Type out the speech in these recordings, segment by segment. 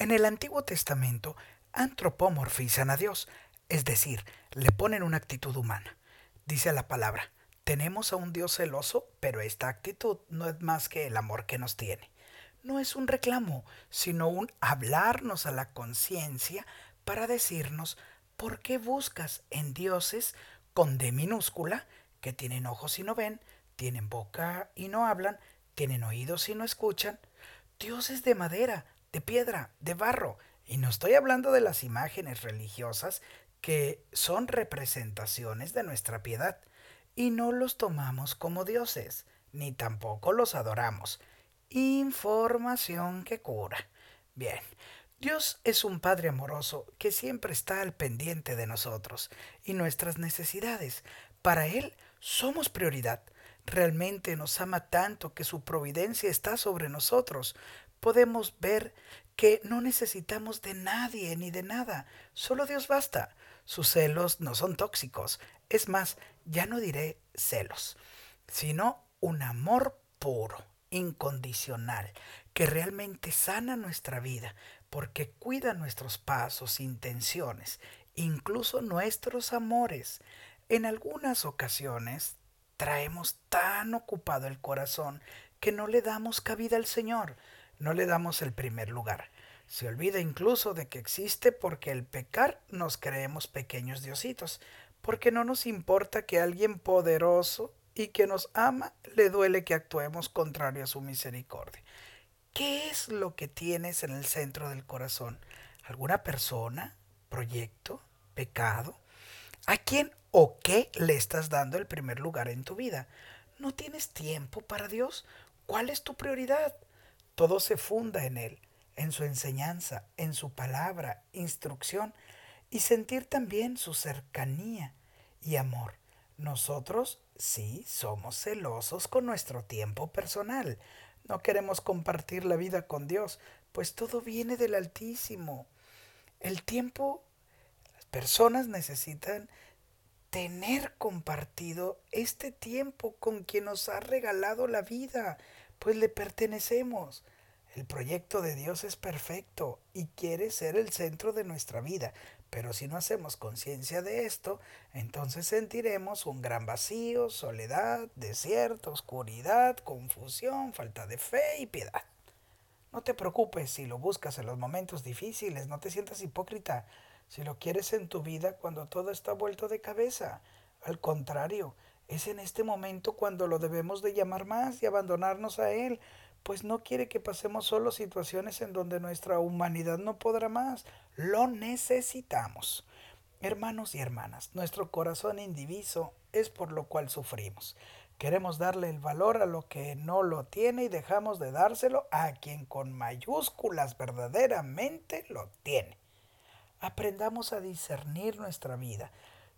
En el Antiguo Testamento antropomorfizan a Dios, es decir, le ponen una actitud humana. Dice la palabra, tenemos a un Dios celoso, pero esta actitud no es más que el amor que nos tiene. No es un reclamo, sino un hablarnos a la conciencia para decirnos por qué buscas en dioses con D minúscula, que tienen ojos y no ven, tienen boca y no hablan, tienen oídos y no escuchan, dioses de madera, de piedra, de barro, y no estoy hablando de las imágenes religiosas que son representaciones de nuestra piedad, y no los tomamos como dioses, ni tampoco los adoramos. Información que cura. Bien, Dios es un Padre amoroso que siempre está al pendiente de nosotros y nuestras necesidades. Para Él somos prioridad. Realmente nos ama tanto que su providencia está sobre nosotros. Podemos ver que no necesitamos de nadie ni de nada. Solo Dios basta. Sus celos no son tóxicos. Es más, ya no diré celos, sino un amor puro, incondicional, que realmente sana nuestra vida, porque cuida nuestros pasos, intenciones, incluso nuestros amores. En algunas ocasiones traemos tan ocupado el corazón que no le damos cabida al Señor, no le damos el primer lugar. Se olvida incluso de que existe porque el pecar nos creemos pequeños diositos, porque no nos importa que alguien poderoso y que nos ama le duele que actuemos contrario a su misericordia. ¿Qué es lo que tienes en el centro del corazón? ¿Alguna persona? ¿Proyecto? ¿Pecado? ¿A quién o qué le estás dando el primer lugar en tu vida? ¿No tienes tiempo para Dios? ¿Cuál es tu prioridad? Todo se funda en Él en su enseñanza, en su palabra, instrucción y sentir también su cercanía y amor. Nosotros sí somos celosos con nuestro tiempo personal. No queremos compartir la vida con Dios, pues todo viene del Altísimo. El tiempo, las personas necesitan tener compartido este tiempo con quien nos ha regalado la vida, pues le pertenecemos. El proyecto de Dios es perfecto y quiere ser el centro de nuestra vida, pero si no hacemos conciencia de esto, entonces sentiremos un gran vacío, soledad, desierto, oscuridad, confusión, falta de fe y piedad. No te preocupes si lo buscas en los momentos difíciles, no te sientas hipócrita si lo quieres en tu vida cuando todo está vuelto de cabeza. Al contrario, es en este momento cuando lo debemos de llamar más y abandonarnos a Él, pues no quiere que pasemos solo situaciones en donde nuestra humanidad no podrá más. Lo necesitamos. Hermanos y hermanas, nuestro corazón indiviso es por lo cual sufrimos. Queremos darle el valor a lo que no lo tiene y dejamos de dárselo a quien con mayúsculas verdaderamente lo tiene. Aprendamos a discernir nuestra vida.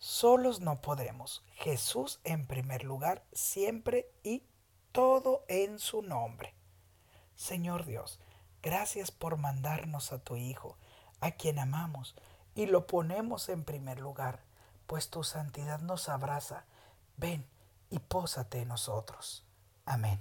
Solos no podremos. Jesús en primer lugar, siempre y todo en su nombre. Señor Dios, gracias por mandarnos a tu Hijo, a quien amamos, y lo ponemos en primer lugar, pues tu santidad nos abraza. Ven y pósate en nosotros. Amén.